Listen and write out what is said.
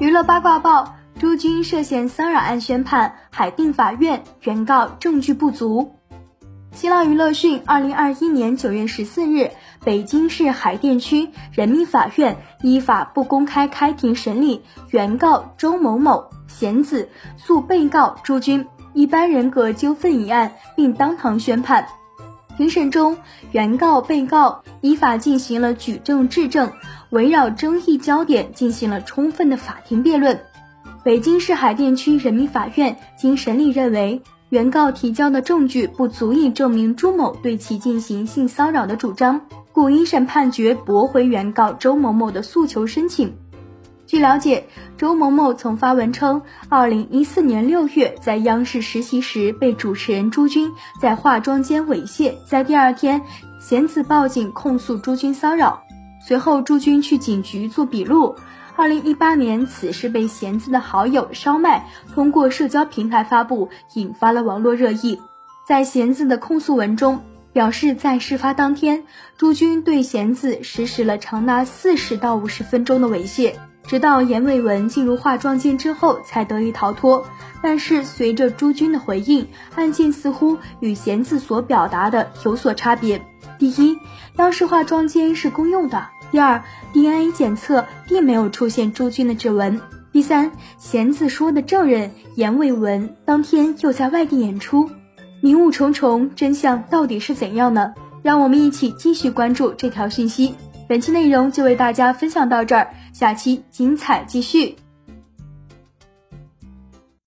娱乐八卦报：朱军涉嫌骚扰案宣判，海淀法院原告证据不足。新浪娱乐讯，二零二一年九月十四日，北京市海淀区人民法院依法不公开开庭审理原告周某某、贤子诉被告朱军一般人格纠纷一案，并当堂宣判。庭审中，原告、被告依法进行了举证质证，围绕争议焦点进行了充分的法庭辩论。北京市海淀区人民法院经审理认为，原告提交的证据不足以证明朱某对其进行性骚扰的主张，故一审判决驳回原告周某某的诉求申请。据了解，周某某曾发文称，二零一四年六月在央视实习时被主持人朱军在化妆间猥亵，在第二天，贤子报警控诉朱军骚扰，随后朱军去警局做笔录。二零一八年，此事被贤子的好友烧麦通过社交平台发布，引发了网络热议。在贤子的控诉文中表示，在事发当天，朱军对贤子实施了长达四十到五十分钟的猥亵。直到严伟文进入化妆间之后，才得以逃脱。但是随着朱军的回应，案件似乎与贤子所表达的有所差别。第一，当时化妆间是公用的；第二，DNA 检测并没有出现朱军的指纹；第三，贤子说的证人严伟文当天又在外地演出，迷雾重重，真相到底是怎样呢？让我们一起继续关注这条信息。本期内容就为大家分享到这儿，下期精彩继续。